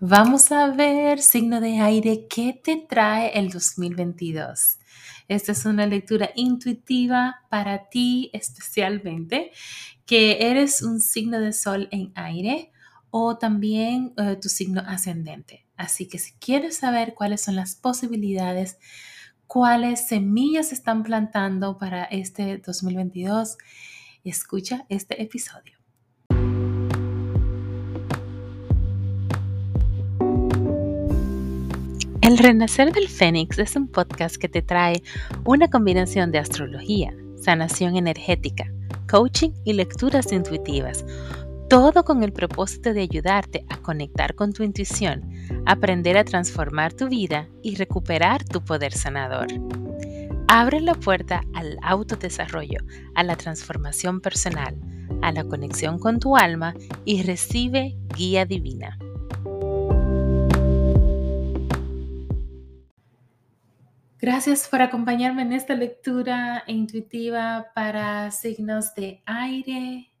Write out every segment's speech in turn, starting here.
Vamos a ver, signo de aire, ¿qué te trae el 2022? Esta es una lectura intuitiva para ti especialmente, que eres un signo de sol en aire o también eh, tu signo ascendente. Así que si quieres saber cuáles son las posibilidades, cuáles semillas se están plantando para este 2022, escucha este episodio. El Renacer del Fénix es un podcast que te trae una combinación de astrología, sanación energética, coaching y lecturas intuitivas, todo con el propósito de ayudarte a conectar con tu intuición, aprender a transformar tu vida y recuperar tu poder sanador. Abre la puerta al autodesarrollo, a la transformación personal, a la conexión con tu alma y recibe guía divina. Gracias por acompañarme en esta lectura intuitiva para signos de aire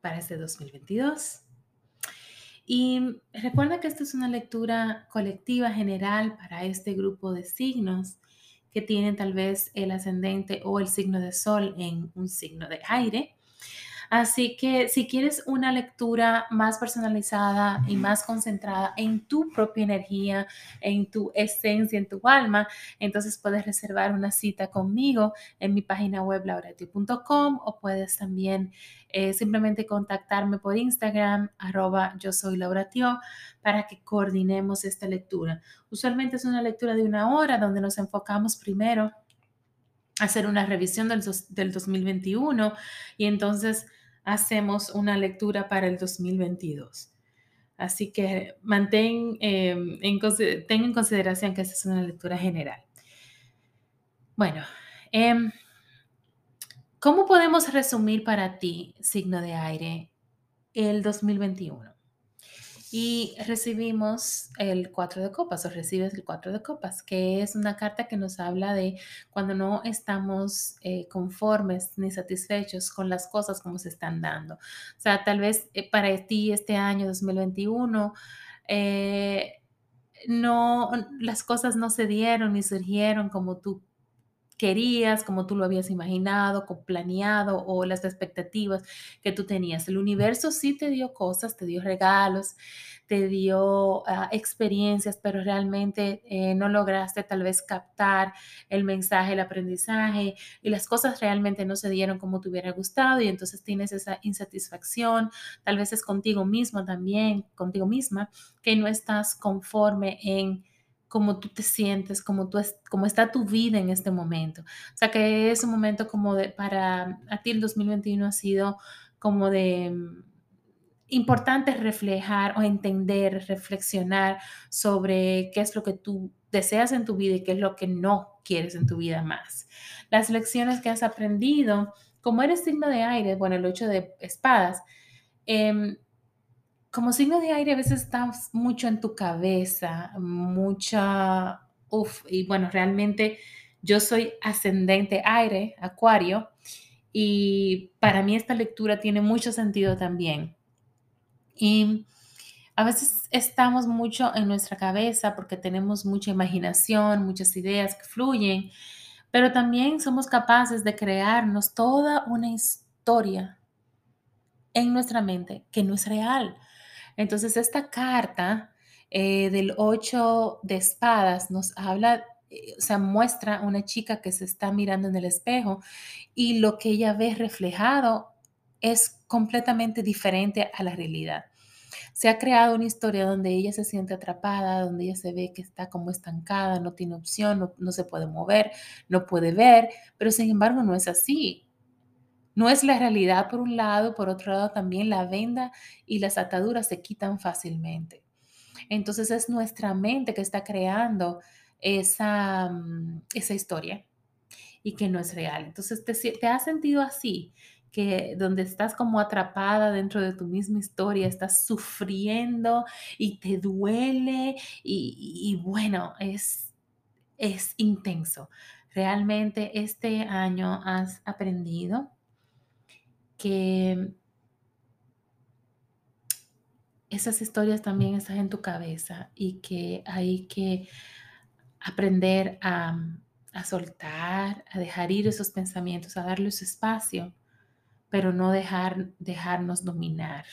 para este 2022. Y recuerda que esta es una lectura colectiva general para este grupo de signos que tienen tal vez el ascendente o el signo de sol en un signo de aire. Así que si quieres una lectura más personalizada y más concentrada en tu propia energía, en tu esencia, en tu alma, entonces puedes reservar una cita conmigo en mi página web lauratio.com o puedes también eh, simplemente contactarme por Instagram, arroba yo soy Lauratio, para que coordinemos esta lectura. Usualmente es una lectura de una hora donde nos enfocamos primero hacer una revisión del, del 2021 y entonces hacemos una lectura para el 2022. Así que mantén, em, en, ten en consideración que esta es una lectura general. Bueno, em, ¿cómo podemos resumir para ti, signo de aire, el 2021? Y recibimos el cuatro de copas o recibes el cuatro de copas, que es una carta que nos habla de cuando no estamos eh, conformes ni satisfechos con las cosas como se están dando. O sea, tal vez eh, para ti este año 2021 eh, no, las cosas no se dieron ni surgieron como tú querías, como tú lo habías imaginado, planeado o las expectativas que tú tenías. El universo sí te dio cosas, te dio regalos, te dio ah, experiencias, pero realmente eh, no lograste tal vez captar el mensaje, el aprendizaje y las cosas realmente no se dieron como te hubiera gustado y entonces tienes esa insatisfacción, tal vez es contigo mismo también, contigo misma, que no estás conforme en cómo tú te sientes, cómo, tú es, cómo está tu vida en este momento. O sea que es un momento como de, para a ti el 2021 ha sido como de mm, importante reflejar o entender, reflexionar sobre qué es lo que tú deseas en tu vida y qué es lo que no quieres en tu vida más. Las lecciones que has aprendido, como eres signo de aire, bueno, el 8 de espadas, eh, como signo de aire a veces estás mucho en tu cabeza, mucha, uff, y bueno, realmente yo soy ascendente aire, acuario, y para mí esta lectura tiene mucho sentido también. Y a veces estamos mucho en nuestra cabeza porque tenemos mucha imaginación, muchas ideas que fluyen, pero también somos capaces de crearnos toda una historia en nuestra mente que no es real. Entonces, esta carta eh, del 8 de espadas nos habla, eh, o sea, muestra una chica que se está mirando en el espejo y lo que ella ve reflejado es completamente diferente a la realidad. Se ha creado una historia donde ella se siente atrapada, donde ella se ve que está como estancada, no tiene opción, no, no se puede mover, no puede ver, pero sin embargo no es así. No es la realidad por un lado, por otro lado también la venda y las ataduras se quitan fácilmente. Entonces es nuestra mente que está creando esa, mm, esa historia y que no es real. Entonces te, te has sentido así, que donde estás como atrapada dentro de tu misma historia, estás sufriendo y te duele y, y bueno, es, es intenso. Realmente este año has aprendido que esas historias también están en tu cabeza y que hay que aprender a, soltar, a dejar ir esos pensamientos, a darles espacio, pero no dejar, dejarnos dominar.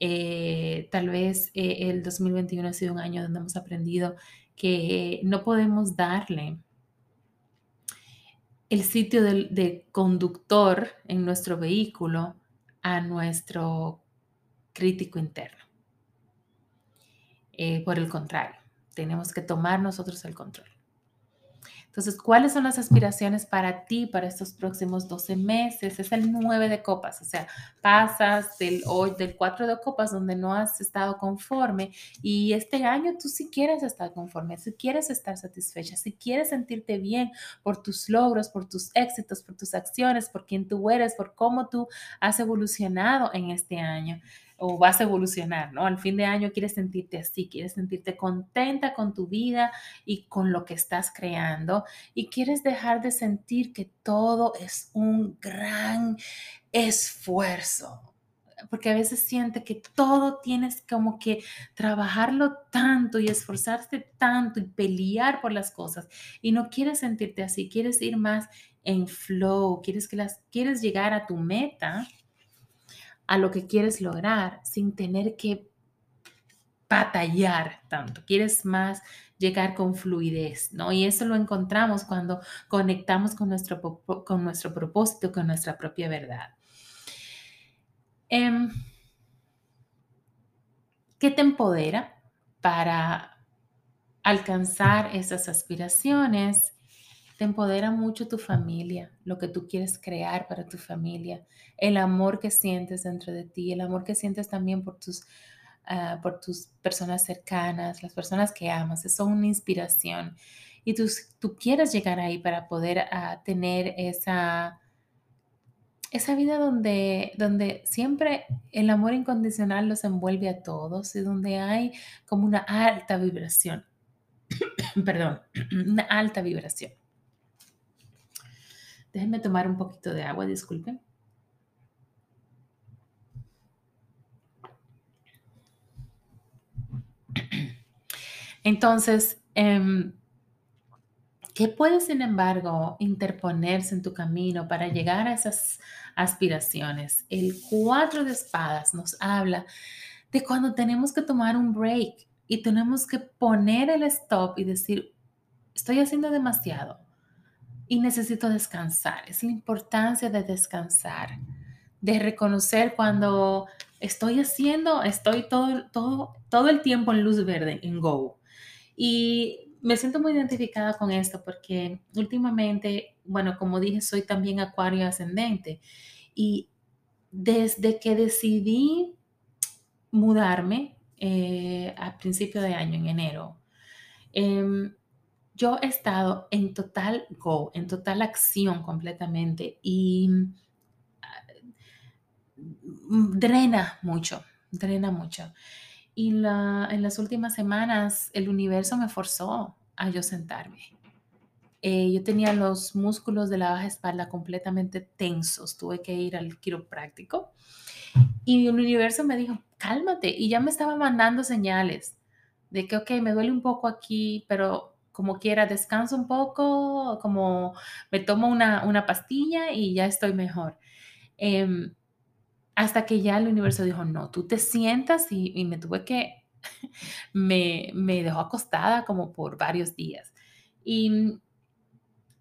Eh, tal vez eh, el 2021 ha sido un año donde hemos aprendido que no podemos darle el sitio de, conductor en nuestro vehículo a nuestro crítico interno. Eh, por el contrario, tenemos que tomar nosotros el control. Entonces, ¿cuáles son las aspiraciones para ti para estos próximos 12 meses? Es el 9 de copas, o sea, pasas del, hoy, del 4 de copas donde no has estado conforme y este año tú sí quieres estar conforme, si quieres estar satisfecha, si quieres sentirte bien por tus logros, por tus éxitos, por tus acciones, por quién tú eres, por cómo tú has evolucionado en este año o vas a evolucionar, ¿no? Al fin de año quieres sentirte así, quieres sentirte contenta con tu vida y con lo que estás creando y quieres dejar de sentir que todo es un gran esfuerzo. Porque a veces siente que todo tienes como que trabajarlo tanto y esforzarte tanto y pelear por las cosas y no quieres sentirte así, quieres ir más en flow, quieres que las quieres llegar a tu meta a lo que quieres lograr sin tener que batallar tanto. Quieres más llegar con fluidez, ¿no? Y eso lo encontramos cuando conectamos con nuestro, con nuestro propósito, con nuestra propia verdad. Em, ¿Qué te empodera para alcanzar esas aspiraciones? Te empodera mucho tu familia, lo que tú quieres crear para tu familia, el amor que sientes dentro de ti, el amor que sientes también por tus, ah, por tus personas cercanas, las personas que amas, son una inspiración. Y tú, tú quieres llegar ahí para poder ah, tener esa, esa vida donde, donde siempre el amor incondicional los envuelve a todos y donde hay como una alta vibración. Perdón, una alta vibración. Déjenme tomar un poquito de agua, disculpen. Entonces, em, ¿qué puede, sin embargo, interponerse en tu camino para llegar a esas aspiraciones? El cuatro de espadas nos habla de cuando tenemos que tomar un break y tenemos que poner el stop y decir, estoy haciendo demasiado y necesito descansar. Es la importancia de descansar, de reconocer cuando estoy haciendo, estoy todo, todo, todo el tiempo en luz verde, en go. Y me siento muy identificada con esto porque últimamente, bueno, como dije, soy también acuario ascendente. Y desde que decidí mudarme eh, a principio de año, en enero, em, yo he estado en total go, en total acción completamente y mm, drena mucho, drena mucho. Y en las últimas semanas el universo me forzó a yo sentarme. Eh, yo tenía los músculos de la baja espalda completamente tensos, tuve que ir al quiropráctico y el universo me dijo, cálmate, y ya me estaba mandando señales de que, ok, me duele un poco aquí, pero como quiera, descanso un poco, como me tomo una, pastilla y ya estoy mejor. Em, hasta que ya el universo dijo, no, tú te sientas y, me tuve que, me, me, dejó acostada como por varios días. Y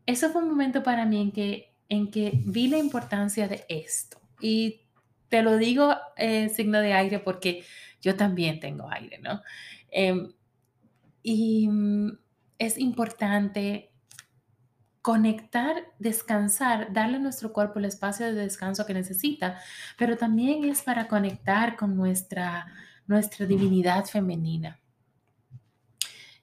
eso fue un momento para mí en que, en que vi la importancia de esto. Y te lo digo en signo de aire porque yo también tengo aire, ¿no? Em, y es importante conectar, descansar, darle a nuestro cuerpo el espacio de descanso que necesita, pero también es para conectar con nuestra, nuestra divinidad femenina.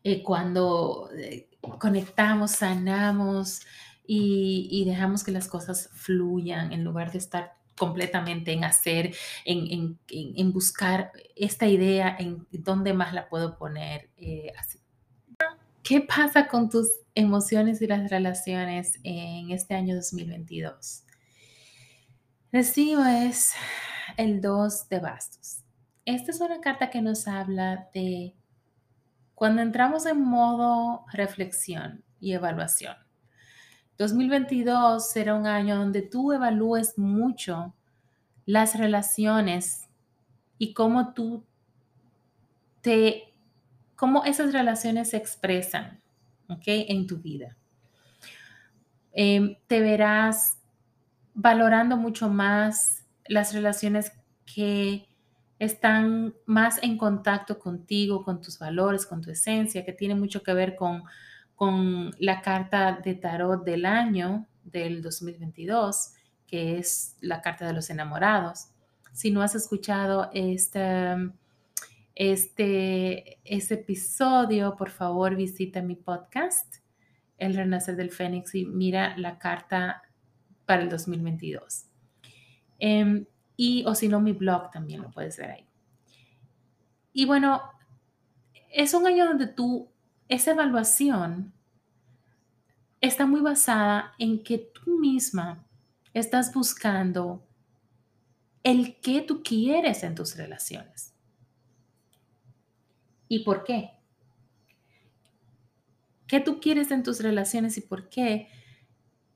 Eh, cuando eh, conectamos, sanamos y, dejamos que las cosas fluyan en lugar de estar completamente en hacer, en, buscar esta idea, en dónde más la puedo poner, eh, así ¿Qué pasa con tus emociones y las relaciones en este año 2022? Recibo es el 2 de bastos. esta es una carta que nos habla de cuando entramos en modo reflexión y evaluación. 2022 será un año donde tú evalúes mucho las relaciones y cómo tú te, cómo esas relaciones se expresan, ¿ok? En tu vida. Em, te verás valorando mucho más las relaciones que están más en contacto contigo, con tus valores, con tu esencia, que tiene mucho que ver con, con la carta de tarot del año del 2022, que es la carta de los enamorados. Si no has escuchado este, este, episodio, por favor visita mi podcast, El Renacer del Fénix, y mira la carta para el 2022. Em, y, o si no, mi blog también lo puedes ver ahí. Y bueno, es un año donde tú, esa evaluación está muy basada en que tú misma estás buscando el que tú quieres en tus relaciones. ¿Y por qué? ¿Qué tú quieres en tus relaciones y por qué?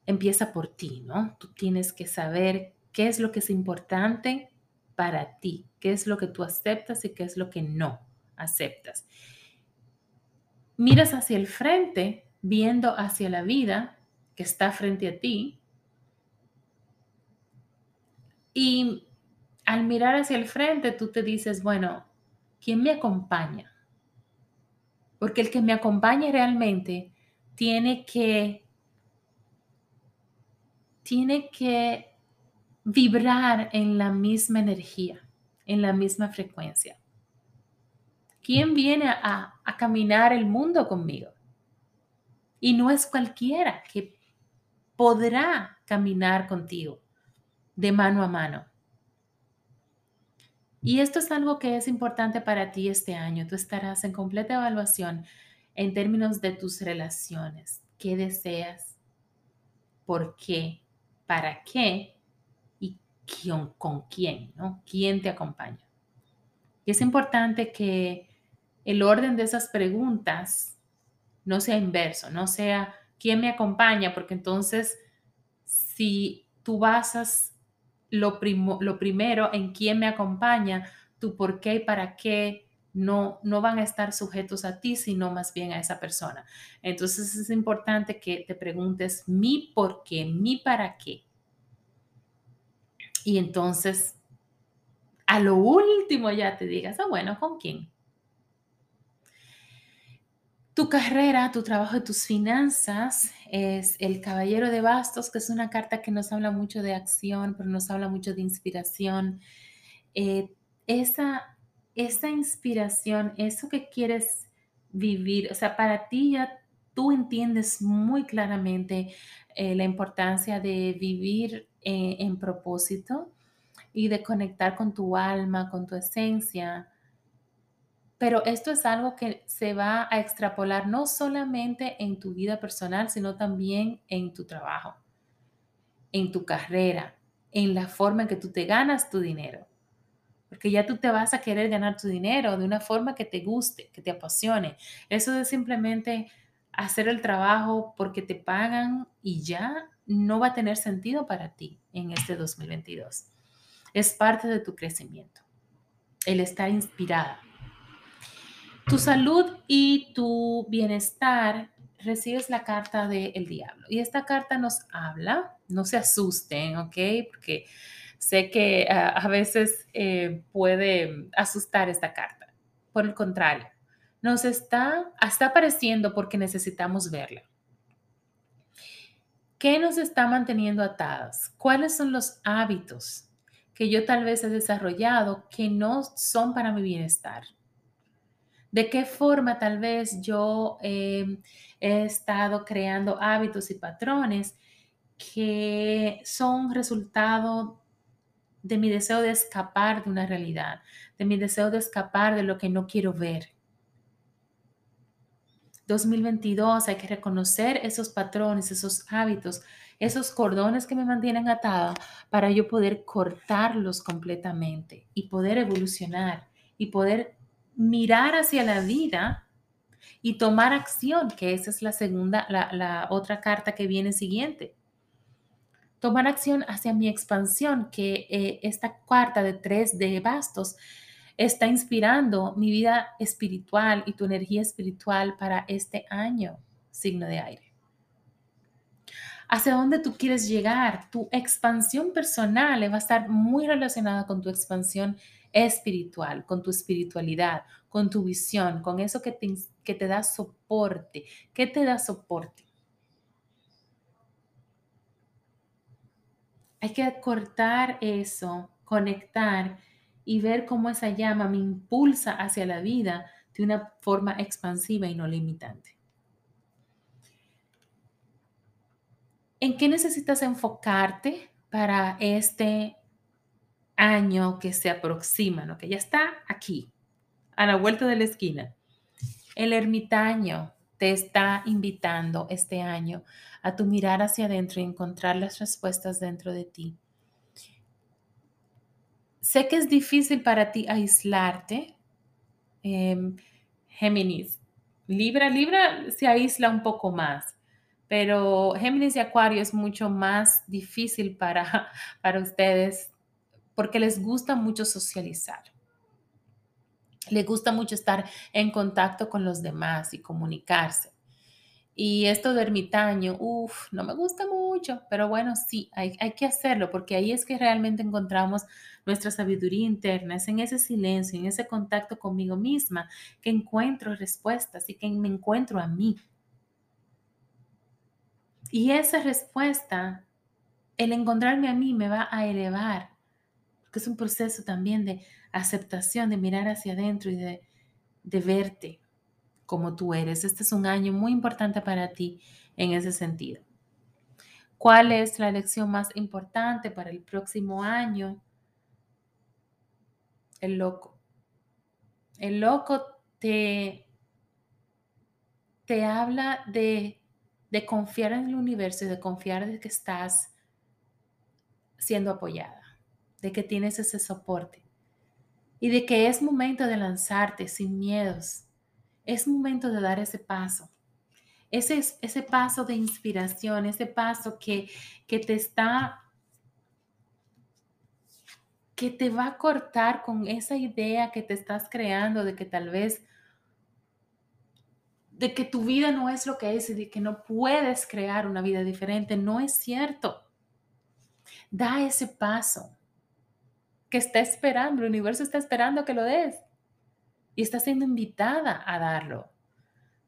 Empieza por ti, ¿no? Tú tienes que saber qué es lo que es importante para ti, qué es lo que tú aceptas y qué es lo que no aceptas. Miras hacia el frente, viendo hacia la vida que está frente a ti. Y al mirar hacia el frente, tú te dices, bueno, ¿quién me acompaña? Porque el que me acompaña realmente tiene que, tiene que vibrar en la misma energía, en la misma frecuencia. ¿Quién viene a, caminar el mundo conmigo? Y no es cualquiera que podrá caminar contigo de mano a mano. Y esto es algo que es importante para ti este año. Tú estarás en completa evaluación en términos de tus relaciones. ¿Qué deseas? ¿Por qué? ¿Para qué? con quién, ¿no? ¿Quién te acompaña? Y es importante que el orden de esas preguntas no sea inverso, no sea quién me acompaña, porque entonces si tú basas lo, lo primero en quién me acompaña, tu por qué y para qué no, no van a estar sujetos a ti, sino más bien a esa persona. Entonces es importante que te preguntes mi por qué, mi para qué. Y entonces, a lo último ya te digas, ah, bueno, ¿con quién? Tu carrera, tu trabajo tus finanzas es el Caballero de Bastos, que es una carta que nos habla mucho de acción, pero nos habla mucho de inspiración. Eh, esa, esa inspiración, eso que quieres vivir, o sea, para ti ya tú entiendes muy claramente eh, la importancia de vivir eh, en propósito y de conectar con tu alma, con tu esencia. Pero esto es algo que se va a extrapolar no solamente en tu vida personal, sino también en tu trabajo, en tu carrera, en la forma en que tú te ganas tu dinero. Porque ya tú te vas a querer ganar tu dinero de una forma que te guste, que te apasione. Eso es simplemente hacer el trabajo porque te pagan y ya no va a tener sentido para ti en este 2022. Es parte de tu crecimiento, el estar inspirada. Tu salud y tu bienestar recibes la carta del diablo. Y esta carta nos habla, no se asusten, ¿ok? Porque sé que ah, a veces eh, puede asustar esta carta. Por el contrario, nos está, está apareciendo porque necesitamos verla. ¿Qué nos está manteniendo atadas? ¿Cuáles son los hábitos que yo tal vez he desarrollado que no son para mi bienestar? ¿De qué forma tal vez yo eh, he estado creando hábitos y patrones que son resultado de mi deseo de escapar de una realidad, de mi deseo de escapar de lo que no quiero ver? 2022 hay que reconocer esos patrones, esos hábitos, esos cordones que me mantienen atada para yo poder cortarlos completamente y poder evolucionar y poder mirar hacia la vida y tomar acción, que esa es la segunda, la, otra carta que viene siguiente. Tomar acción hacia mi expansión, que eh, esta cuarta de tres de bastos está inspirando mi vida espiritual y tu energía espiritual para este año, signo de aire. Hacia dónde tú quieres llegar, tu expansión personal va a estar muy relacionada con tu expansión espiritual, con tu espiritualidad, con tu visión, con eso que te, que te da soporte. ¿Qué te da soporte? Hay que cortar eso, conectar y ver cómo esa llama me impulsa hacia la vida de una forma expansiva y no limitante. ¿En qué necesitas enfocarte para este año que se aproxima, ¿no? que ya está aquí, a la vuelta de la esquina. El ermitaño te está invitando este año a tu mirar hacia adentro y encontrar las respuestas dentro de ti. Sé que es difícil para ti aislarte. Em, Géminis, Libra, Libra se aísla un poco más, pero Géminis y Acuario es mucho más difícil para, para ustedes porque les gusta mucho socializar. Les gusta mucho estar en contacto con los demás y comunicarse. Y esto de ermitaño, uff, no me gusta mucho, pero bueno, sí, hay, hay, que hacerlo porque ahí es que realmente encontramos nuestra sabiduría interna, es en ese silencio, en ese contacto conmigo misma que encuentro respuestas y que me encuentro a mí. Y esa respuesta, el encontrarme a mí me va a elevar que es un proceso también de aceptación, de mirar hacia adentro y de, de verte como tú eres. Este es un año muy importante para ti en ese sentido. ¿Cuál es la lección más importante para el próximo año? El loco. El loco te, te habla de, de confiar en el universo y de confiar de que estás siendo apoyada de que tienes ese soporte y de que es momento de lanzarte sin miedos. Es momento de dar ese paso. Ese, ese paso de inspiración, ese paso que, que te está, que te va a cortar con esa idea que te estás creando de que tal vez, de que tu vida no es lo que es y de que no puedes crear una vida diferente. No es cierto. Da ese paso que está esperando, el universo está esperando que lo des. Y está siendo invitada a darlo,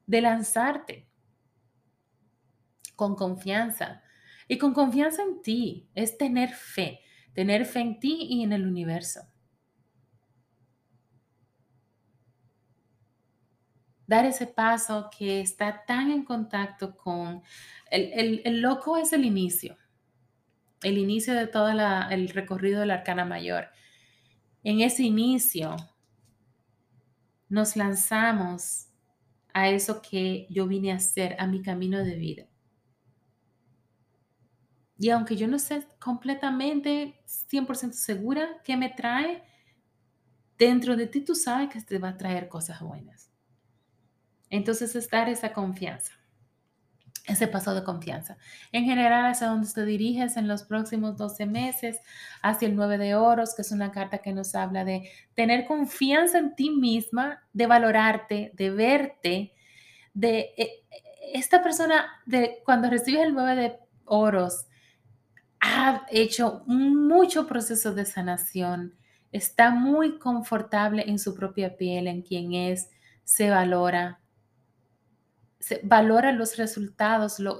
de lanzarte con confianza. Y con confianza en ti es tener fe, tener fe en ti y en el universo. Dar ese paso que está tan en contacto con... El, el loco es el inicio el inicio de todo el recorrido de la Arcana Mayor. En ese inicio nos lanzamos a eso que yo vine a hacer, a mi camino de vida. Y aunque yo no sé completamente 100% segura qué me trae, dentro de ti tú sabes que te va a traer cosas buenas. Entonces es dar esa confianza ese paso de confianza. En general, hacia donde te diriges en los próximos 12 meses, hacia el 9 de oros, que es una carta que nos habla de tener confianza en ti misma, de valorarte, de verte, de eh, esta persona, de cuando recibes el 9 de oros, ha hecho mucho proceso de sanación, está muy confortable en su propia piel, en quien es, se valora, valora los resultados, lo,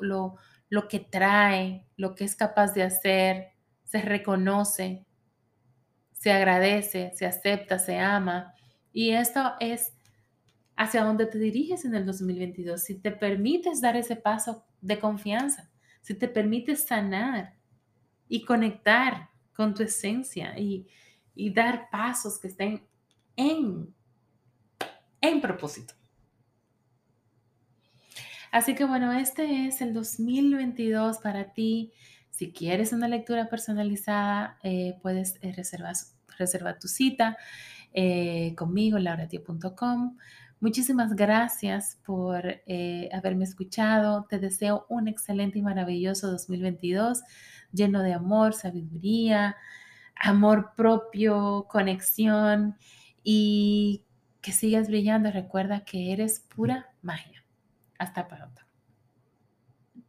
lo que trae, lo que es capaz de hacer, se reconoce, se agradece, se acepta, se ama. Y esto es hacia dónde te diriges en el 2022. Si te permites dar ese paso de confianza, si te permites sanar y conectar con tu esencia y, y dar pasos que estén en, en propósito. Así que bueno, este es el 2022 para ti. Si quieres una lectura personalizada, eh, puedes eh, reservar, tu cita. eh, conmigo, lauratio.com. Muchísimas gracias por haberme escuchado. Te deseo un excelente y maravilloso 2022 lleno de amor, sabiduría, amor propio, conexión y que sigas brillando. Recuerda que eres pura magia. Hasta pronto.